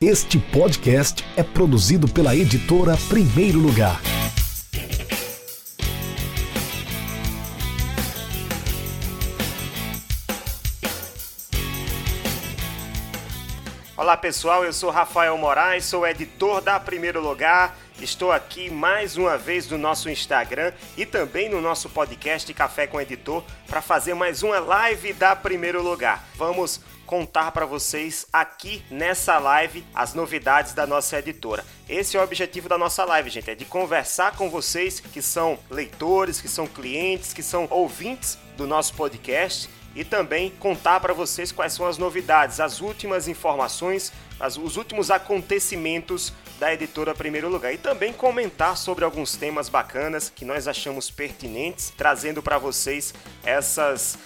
Este podcast é produzido pela editora Primeiro Lugar. Olá pessoal, eu sou Rafael Moraes, sou editor da Primeiro Lugar. Estou aqui mais uma vez no nosso Instagram e também no nosso podcast Café com Editor para fazer mais uma live da Primeiro Lugar. Vamos contar para vocês aqui nessa live as novidades da nossa editora. Esse é o objetivo da nossa live, gente, é de conversar com vocês que são leitores, que são clientes, que são ouvintes do nosso podcast e também contar para vocês quais são as novidades, as últimas informações, as, os últimos acontecimentos da editora Primeiro Lugar e também comentar sobre alguns temas bacanas que nós achamos pertinentes, trazendo para vocês essas,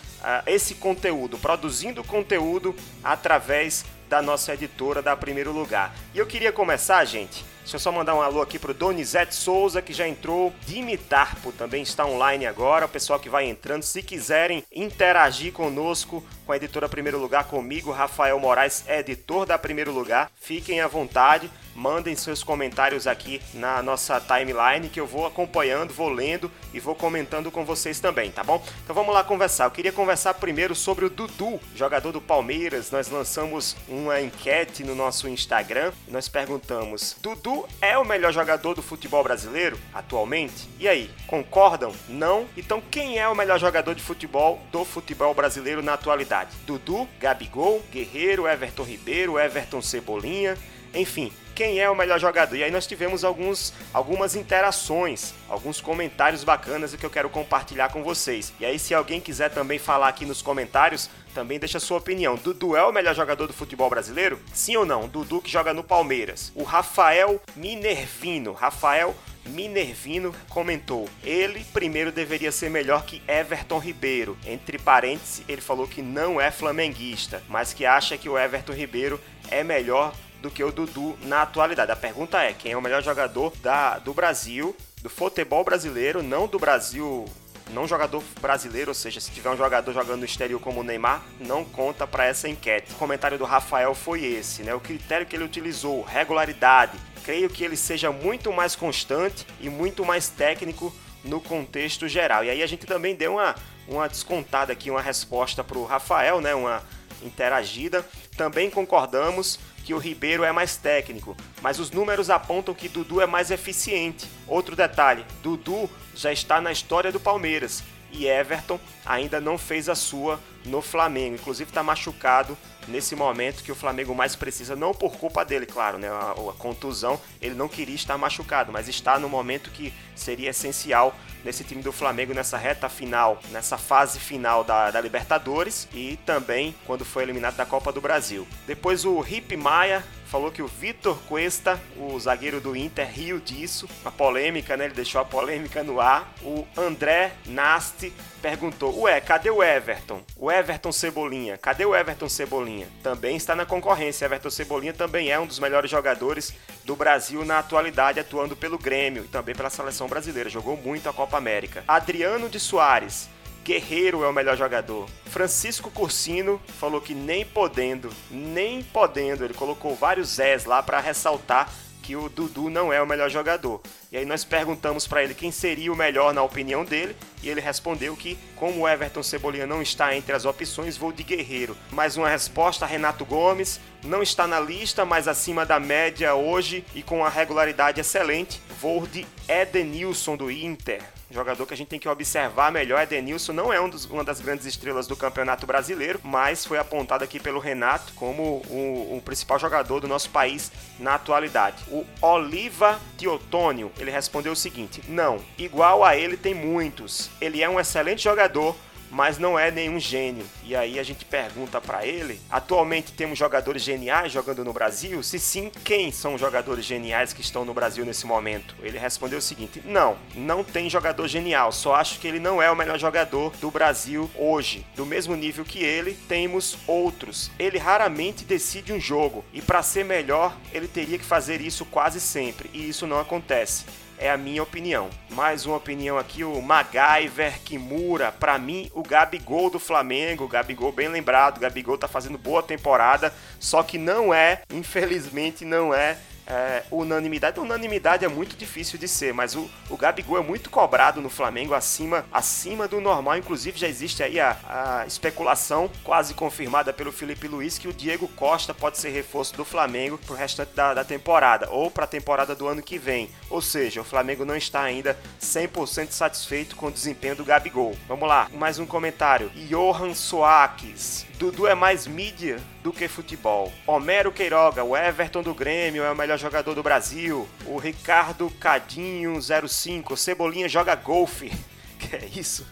esse conteúdo, produzindo conteúdo através da nossa editora da Primeiro Lugar. E eu queria começar, gente, Deixa eu só mandar um alô aqui pro Donizete Souza, que já entrou. Dimitarpo também está online agora. O pessoal que vai entrando, se quiserem interagir conosco, com a editora Primeiro Lugar, comigo, Rafael Moraes, editor da Primeiro Lugar, fiquem à vontade mandem seus comentários aqui na nossa timeline que eu vou acompanhando, vou lendo e vou comentando com vocês também, tá bom? Então vamos lá conversar. Eu queria conversar primeiro sobre o Dudu, jogador do Palmeiras. Nós lançamos uma enquete no nosso Instagram nós perguntamos: Dudu é o melhor jogador do futebol brasileiro atualmente? E aí, concordam? Não? Então quem é o melhor jogador de futebol do futebol brasileiro na atualidade? Dudu, Gabigol, Guerreiro, Everton Ribeiro, Everton Cebolinha, enfim, quem é o melhor jogador. E aí nós tivemos alguns, algumas interações, alguns comentários bacanas que eu quero compartilhar com vocês. E aí se alguém quiser também falar aqui nos comentários, também deixa sua opinião. Dudu é o melhor jogador do futebol brasileiro? Sim ou não? Dudu que joga no Palmeiras. O Rafael Minervino. Rafael Minervino comentou: ele primeiro deveria ser melhor que Everton Ribeiro. Entre parênteses, ele falou que não é flamenguista, mas que acha que o Everton Ribeiro é melhor do que o Dudu na atualidade. A pergunta é: quem é o melhor jogador da, do Brasil, do futebol brasileiro, não do Brasil não jogador brasileiro, ou seja, se tiver um jogador jogando no exterior como o Neymar, não conta para essa enquete. O comentário do Rafael foi esse, né? O critério que ele utilizou, regularidade. Creio que ele seja muito mais constante e muito mais técnico no contexto geral. E aí a gente também deu uma, uma descontada aqui, uma resposta para o Rafael, né? Uma interagida. Também concordamos que o Ribeiro é mais técnico, mas os números apontam que Dudu é mais eficiente. Outro detalhe: Dudu já está na história do Palmeiras e Everton ainda não fez a sua no Flamengo. Inclusive está machucado nesse momento que o Flamengo mais precisa, não por culpa dele, claro, né? A, a, contusão, ele não queria estar machucado, mas está no momento que seria essencial nesse time do Flamengo nessa reta final, nessa fase final da, da Libertadores e também quando foi eliminado da Copa do Brasil. Depois o Rip Maia falou que o Vitor Cuesta, o zagueiro do Inter, riu disso, uma polêmica, né? Ele deixou a polêmica no ar. O André Nasti perguntou: Ué, cadê o Everton? O Everton Cebolinha, cadê o Everton Cebolinha? Também está na concorrência. Everton Cebolinha também é um dos melhores jogadores do Brasil na atualidade, atuando pelo Grêmio e também pela seleção brasileira. Jogou muito a Copa América. Adriano de Soares. Guerreiro é o melhor jogador. Francisco Cursino falou que nem podendo, nem podendo, ele colocou vários S lá para ressaltar que o Dudu não é o melhor jogador. E aí nós perguntamos para ele quem seria o melhor na opinião dele, e ele respondeu que, como o Everton Cebolinha não está entre as opções, vou de Guerreiro. Mais uma resposta, Renato Gomes, não está na lista, mas acima da média hoje e com uma regularidade excelente, vou de Edenilson do Inter jogador que a gente tem que observar melhor. Edenilson não é um dos, uma das grandes estrelas do campeonato brasileiro, mas foi apontado aqui pelo Renato como o, o principal jogador do nosso país na atualidade. O Oliva Teotônio, ele respondeu o seguinte: não, igual a ele tem muitos. Ele é um excelente jogador mas não é nenhum gênio. E aí a gente pergunta para ele: atualmente temos jogadores geniais jogando no Brasil? Se sim, quem são os jogadores geniais que estão no Brasil nesse momento? Ele respondeu o seguinte: não, não tem jogador genial, só acho que ele não é o melhor jogador do Brasil hoje. Do mesmo nível que ele, temos outros. Ele raramente decide um jogo e para ser melhor, ele teria que fazer isso quase sempre, e isso não acontece. É a minha opinião. Mais uma opinião aqui, o MacGyver Kimura. Para mim, o Gabigol do Flamengo. Gabigol bem lembrado. Gabigol tá fazendo boa temporada. Só que não é, infelizmente, não é é, unanimidade. Unanimidade é muito difícil de ser, mas o, o Gabigol é muito cobrado no Flamengo, acima, acima do normal. Inclusive, já existe aí a, a especulação quase confirmada pelo Felipe Luiz que o Diego Costa pode ser reforço do Flamengo pro restante da, da temporada, ou para a temporada do ano que vem. Ou seja, o Flamengo não está ainda 100% satisfeito com o desempenho do Gabigol. Vamos lá, mais um comentário. Johan Soares. Dudu é mais mídia do que futebol. Homero Queiroga, o Everton do Grêmio é o melhor jogador do Brasil. O Ricardo Cadinho 05, Cebolinha joga golfe. Que é isso?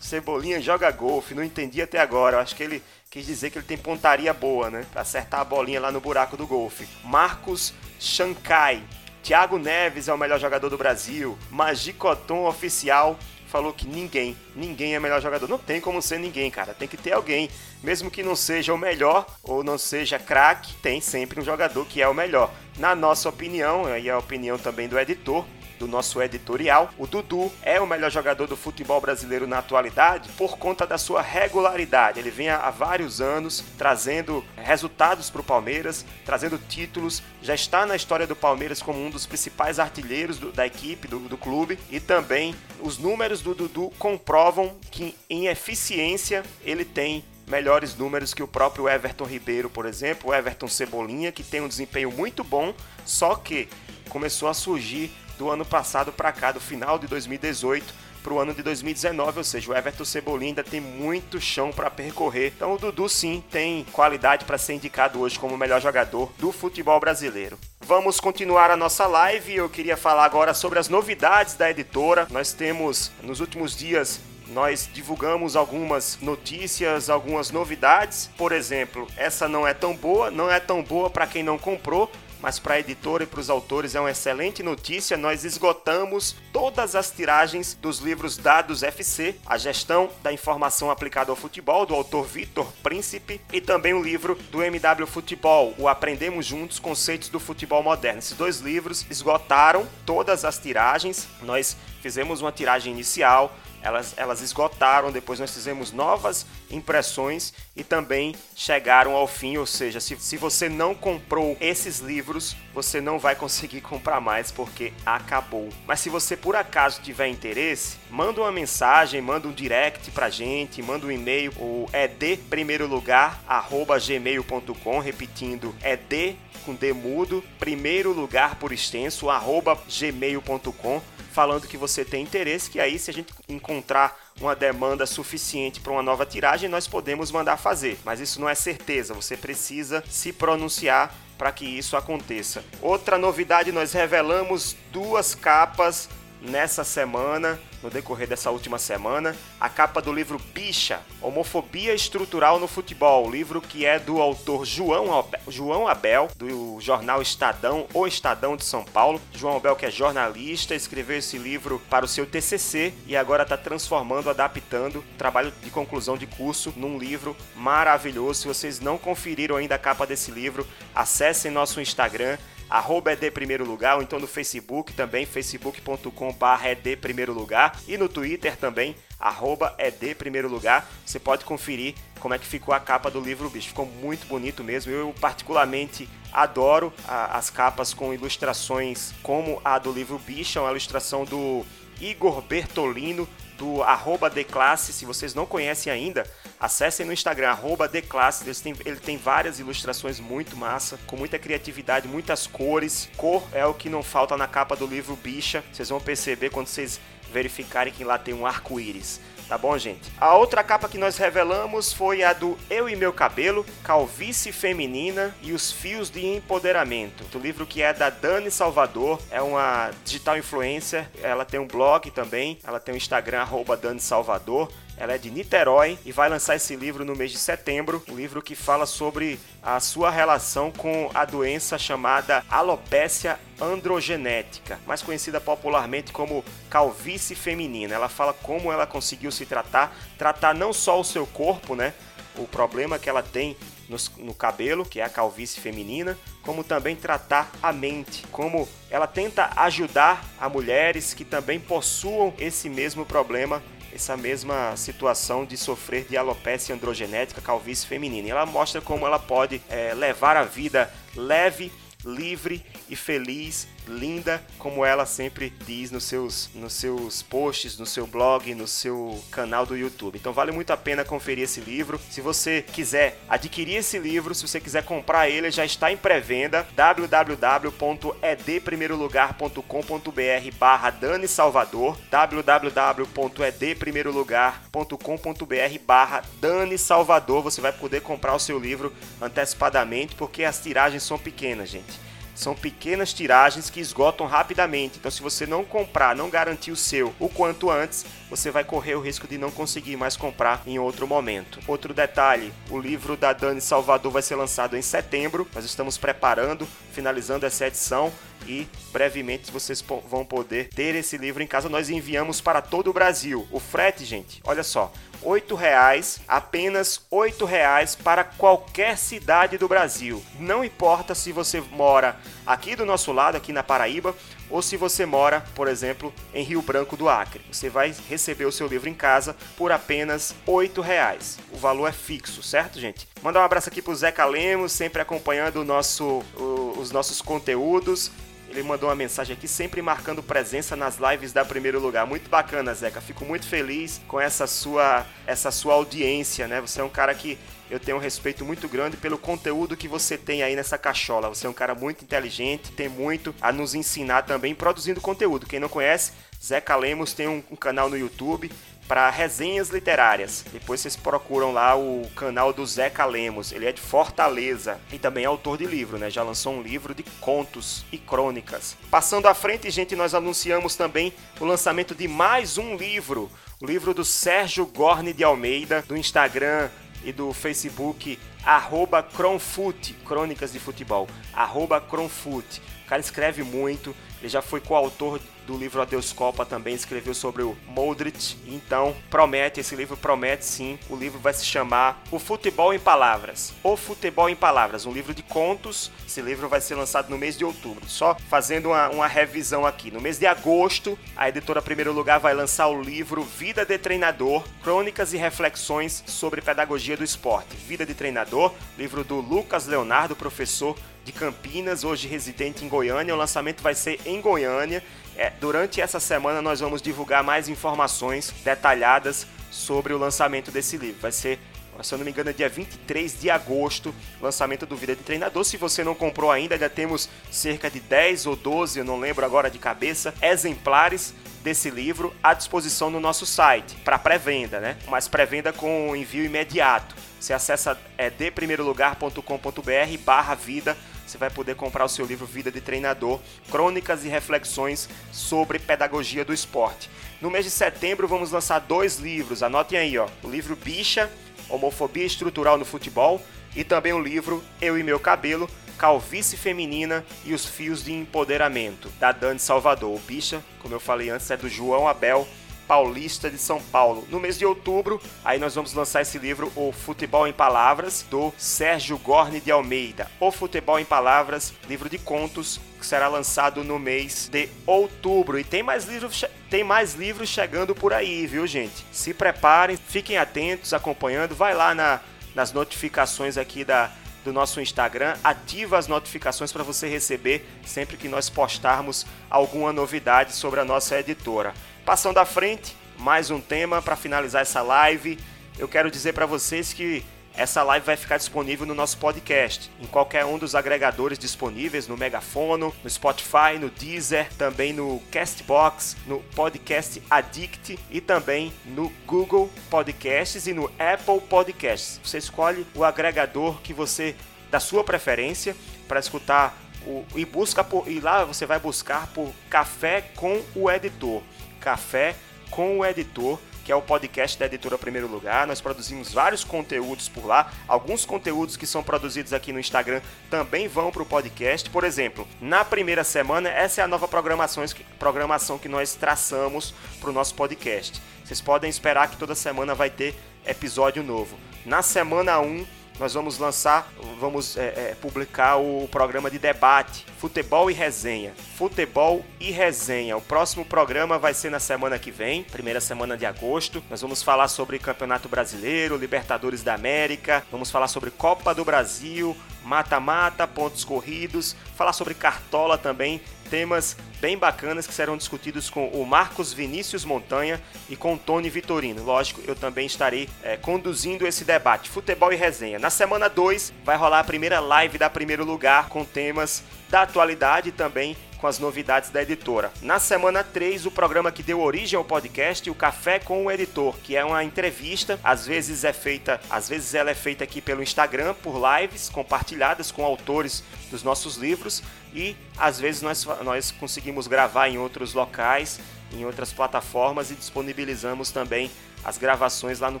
Cebolinha joga golfe, não entendi até agora. Acho que ele quis dizer que ele tem pontaria boa, né? Pra acertar a bolinha lá no buraco do golfe. Marcos Shankai. Thiago Neves é o melhor jogador do Brasil. Magicoton oficial falou que ninguém, ninguém é melhor jogador. Não tem como ser ninguém, cara. Tem que ter alguém. Mesmo que não seja o melhor ou não seja craque, tem sempre um jogador que é o melhor. Na nossa opinião, e a opinião também do editor, do nosso editorial, o Dudu é o melhor jogador do futebol brasileiro na atualidade por conta da sua regularidade. Ele vem há vários anos trazendo resultados para o Palmeiras, trazendo títulos, já está na história do Palmeiras como um dos principais artilheiros do, da equipe, do, do clube, e também os números do Dudu comprovam que em eficiência ele tem melhores números que o próprio Everton Ribeiro, por exemplo, o Everton Cebolinha, que tem um desempenho muito bom, só que começou a surgir do ano passado para cá, do final de 2018 para o ano de 2019, ou seja, o Everton Cebolinha tem muito chão para percorrer. Então o Dudu sim tem qualidade para ser indicado hoje como o melhor jogador do futebol brasileiro. Vamos continuar a nossa live. Eu queria falar agora sobre as novidades da editora. Nós temos nos últimos dias nós divulgamos algumas notícias, algumas novidades. Por exemplo, essa não é tão boa, não é tão boa para quem não comprou, mas para a editora e para os autores é uma excelente notícia. Nós esgotamos todas as tiragens dos livros Dados FC, a gestão da informação aplicada ao futebol, do autor Vitor Príncipe, e também o livro do MW Futebol, o Aprendemos Juntos Conceitos do Futebol Moderno. Esses dois livros esgotaram todas as tiragens. Nós fizemos uma tiragem inicial, elas, elas esgotaram, depois nós fizemos novas impressões e também chegaram ao fim, ou seja, se, se você não comprou esses livros, você não vai conseguir comprar mais porque acabou. Mas se você por acaso tiver interesse, manda uma mensagem, manda um direct pra gente, manda um e-mail, o ed primeiro lugar, arroba gmail.com, repetindo, ed com D mudo, primeiro lugar por extenso, arroba gmail.com falando que você tem interesse, que aí se a gente encontrar uma demanda suficiente para uma nova tiragem, nós podemos mandar fazer. Mas isso não é certeza, você precisa se pronunciar para que isso aconteça. Outra novidade, nós revelamos duas capas nessa semana no decorrer dessa última semana, a capa do livro Bicha, Homofobia Estrutural no Futebol, livro que é do autor João Abel, João Abel, do jornal Estadão ou Estadão de São Paulo. João Abel, que é jornalista, escreveu esse livro para o seu TCC e agora está transformando, adaptando trabalho de conclusão de curso num livro maravilhoso. Se vocês não conferiram ainda a capa desse livro, acessem nosso Instagram arroba ED Primeiro Lugar, ou então no Facebook também, facebook.com.br ED Primeiro Lugar, e no Twitter também, arroba ED Primeiro Lugar. Você pode conferir como é que ficou a capa do livro Bicho. Ficou muito bonito mesmo. Eu particularmente adoro a, as capas com ilustrações como a do livro Bicho, é uma ilustração do Igor Bertolino, do arroba. Se vocês não conhecem ainda, acessem no Instagram, arroba. Ele tem, ele tem várias ilustrações muito massa, com muita criatividade, muitas cores. Cor é o que não falta na capa do livro Bicha. Vocês vão perceber quando vocês verificarem que lá tem um arco-íris. Tá bom, gente? A outra capa que nós revelamos foi a do Eu e Meu Cabelo, Calvície Feminina e os Fios de Empoderamento. O livro que é da Dani Salvador, é uma digital influencer, ela tem um blog também, ela tem um Instagram, arroba Dani Salvador. Ela é de Niterói e vai lançar esse livro no mês de setembro. Um livro que fala sobre a sua relação com a doença chamada alopécia androgenética, mais conhecida popularmente como calvície feminina. Ela fala como ela conseguiu se tratar, tratar não só o seu corpo, né? o problema que ela tem no, no, cabelo, que é a calvície feminina, como também tratar a mente, como ela tenta ajudar a mulheres que também possuam esse mesmo problema essa mesma situação de sofrer de alopecia androgenética, calvície feminina. E ela mostra como ela pode é, levar a vida leve livre e feliz, linda, como ela sempre diz nos seus, nos seus posts, no seu blog, no seu canal do YouTube. Então vale muito a pena conferir esse livro. Se você quiser adquirir esse livro, se você quiser comprar ele, já está em pré-venda www.edprimeirolugar.com.br barra Dani Salvador www.edprimeirolugar.com.br barra Dani Salvador você vai poder comprar o seu livro antecipadamente porque as tiragens são pequenas, gente. São pequenas tiragens que esgotam rapidamente. Então, se você não comprar, não garantir o seu o quanto antes, você vai correr o risco de não conseguir mais comprar em outro momento. Outro detalhe: o livro da Dani Salvador vai ser lançado em setembro. Nós estamos preparando, finalizando essa edição e brevemente vocês vão poder ter esse livro em casa. Nós enviamos para todo o Brasil. O frete, gente, olha só, oito reais, apenas oito reais para qualquer cidade do Brasil. Não importa se você mora aqui do nosso lado, aqui na Paraíba, ou se você mora, por exemplo, em Rio Branco do Acre. Você vai receber o seu livro em casa por apenas oito reais. O valor é fixo, certo, gente? Mandar um abraço aqui pro Zeca Lemos, sempre acompanhando o nosso, o, os nossos conteúdos. Ele mandou uma mensagem aqui, sempre marcando presença nas lives da Primeiro Lugar. Muito bacana, Zeca. Fico muito feliz com essa sua, essa sua audiência, né? Você é um cara que eu tenho um respeito muito grande pelo conteúdo que você tem aí nessa cachola. Você é um cara muito inteligente, tem muito a nos ensinar também produzindo conteúdo. Quem não conhece, Zeca Lemos tem um, um canal no YouTube para resenhas literárias. Depois vocês procuram lá o canal do Zeca Lemos. Ele é de Fortaleza e também é autor de livro, né? Já lançou um livro de contos e crônicas. Passando à frente, gente, nós anunciamos também o lançamento de mais um livro, o livro do Sérgio Gorne de Almeida, do Instagram e do Facebook arroba Cronfoot, Crônicas de Futebol, arroba Cronfoot. O cara escreve muito, ele já foi coautor do livro Adeus Copa também, escreveu sobre o Modric. Então, promete, esse livro promete sim. O livro vai se chamar O Futebol em Palavras. O Futebol em Palavras, um livro de contos. Esse livro vai ser lançado no mês de outubro. Só fazendo uma, uma revisão aqui. No mês de agosto, a editora Primeiro Lugar vai lançar o livro Vida de Treinador, Crônicas e Reflexões sobre Pedagogia do Esporte. Vida de Treinador, livro do Lucas Leonardo, professor de Campinas, hoje residente em Goiânia. O lançamento vai ser em Goiânia. É, durante essa semana nós vamos divulgar mais informações detalhadas sobre o lançamento desse livro. Vai ser, se eu não me engano, é dia 23 de agosto, lançamento do Vida de Treinador. Se você não comprou ainda, ainda temos cerca de 10 ou 12, eu não lembro agora de cabeça, exemplares desse livro à disposição no nosso site para pré-venda, né? Mas pré-venda com envio imediato. Você acessa é, deprimeirolugar.com.br barra vida você vai poder comprar o seu livro Vida de Treinador, Crônicas e Reflexões sobre Pedagogia do Esporte. No mês de setembro vamos lançar dois livros, anotem aí, ó, o livro Bicha, Homofobia Estrutural no Futebol, e também o livro Eu e Meu Cabelo, Calvície Feminina e os Fios de Empoderamento, da Dani Salvador. O Bicha, como eu falei antes, é do João Abel Paulista de São Paulo. No mês de outubro, aí nós vamos lançar esse livro, O Futebol em Palavras, do Sérgio Gorne de Almeida. O Futebol em Palavras, livro de contos, que será lançado no mês de outubro. E tem mais livros, tem mais livros chegando por aí, viu, gente? Se preparem, fiquem atentos, acompanhando. Vai lá na, nas notificações aqui da, do nosso Instagram, ativa as notificações para você receber sempre que nós postarmos alguma novidade sobre a nossa editora. Passando à frente, mais um tema para finalizar essa live. Eu quero dizer para vocês que essa live vai ficar disponível no nosso podcast, em qualquer um dos agregadores disponíveis, no Megafono, no Spotify, no Deezer, também no Castbox, no Podcast Addict e também no Google Podcasts e no Apple Podcasts. Você escolhe o agregador que você da sua preferência para escutar o, e busca por, e lá você vai buscar por Café com o Editor. Café com o Editor, que é o podcast da editora Primeiro Lugar. Nós produzimos vários conteúdos por lá. Alguns conteúdos que são produzidos aqui no Instagram também vão para o podcast. Por exemplo, na primeira semana, essa é a nova programação, programação que nós traçamos para o nosso podcast. Vocês podem esperar que toda semana vai ter episódio novo. Na semana 1, nós vamos lançar, vamos é, é, publicar o programa de debate, futebol e resenha. Futebol e resenha. O próximo programa vai ser na semana que vem, primeira semana de agosto. Nós vamos falar sobre Campeonato Brasileiro, Libertadores da América, vamos falar sobre Copa do Brasil, mata-mata, pontos corridos, falar sobre cartola também, temas bem bacanas que serão discutidos com o Marcos Vinícius Montanha e com o Tony Vitorino. Lógico, eu também estarei é, conduzindo esse debate, futebol e resenha. Na semana 2 vai rolar a primeira live da Primeiro Lugar com temas da atualidade e também com as novidades da editora. Na semana 3, o programa que deu origem ao podcast, o Café com o Editor, que é uma entrevista, às vezes é feita, às vezes ela é feita aqui pelo Instagram por lives compartilhadas com autores dos nossos livros e às vezes nós, nós conseguimos gravar em outros locais, em outras plataformas e disponibilizamos também as gravações lá no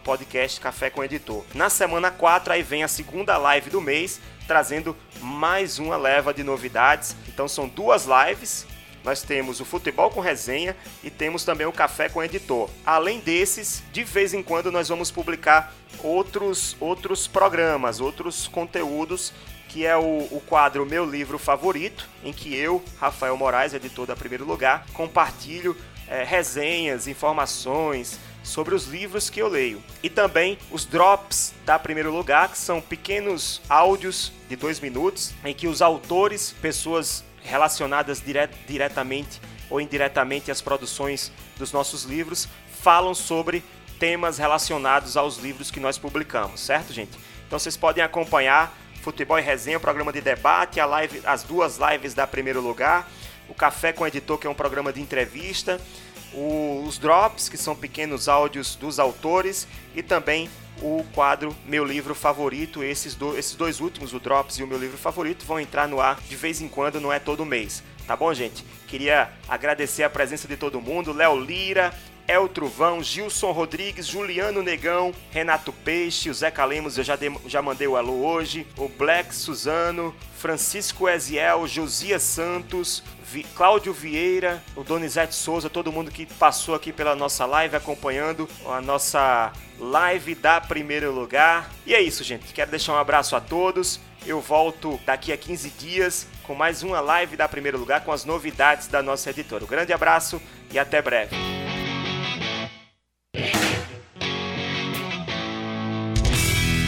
podcast Café com o Editor. Na semana 4 aí vem a segunda live do mês, trazendo mais uma leva de novidades. Então são duas lives. Nós temos o Futebol com Resenha e temos também o Café com Editor. Além desses, de vez em quando nós vamos publicar outros, outros programas, outros conteúdos que é o, o, quadro Meu Livro Favorito, em que eu, Rafael Moraes, editor da Primeiro Lugar, compartilho é, resenhas, informações, sobre os livros que eu leio. E também os drops da Primeiro Lugar, que são pequenos áudios de dois minutos, em que os autores, pessoas relacionadas dire diretamente ou indiretamente às produções dos nossos livros, falam sobre temas relacionados aos livros que nós publicamos, certo, gente? Então vocês podem acompanhar Futebol e Resenha, o programa de debate, a live, as duas lives da Primeiro Lugar, o Café com o Editor, que é um programa de entrevista, os drops, que são pequenos áudios dos autores, e também o quadro Meu Livro Favorito. Esses, do, esses dois últimos, o Drops e o Meu Livro Favorito, vão entrar no ar de vez em quando, não é todo mês. Tá bom, gente? Queria agradecer a presença de todo mundo, Léo Lira, El Truvão, Gilson Rodrigues, Juliano Negão, Renato Peixe, o Zeca Lemos, eu já, de, já mandei o alô hoje, o Black Suzano, Francisco Eziel, Josias Santos, Vi, Cláudio Vieira, o Donizete Souza, todo mundo que passou aqui pela nossa live acompanhando a nossa live da Primeiro Lugar. E é isso, gente. Quero deixar um abraço a todos. Eu volto daqui a 15 dias com mais uma live da Primeiro Lugar com as novidades da nossa editora. Um grande abraço e até breve.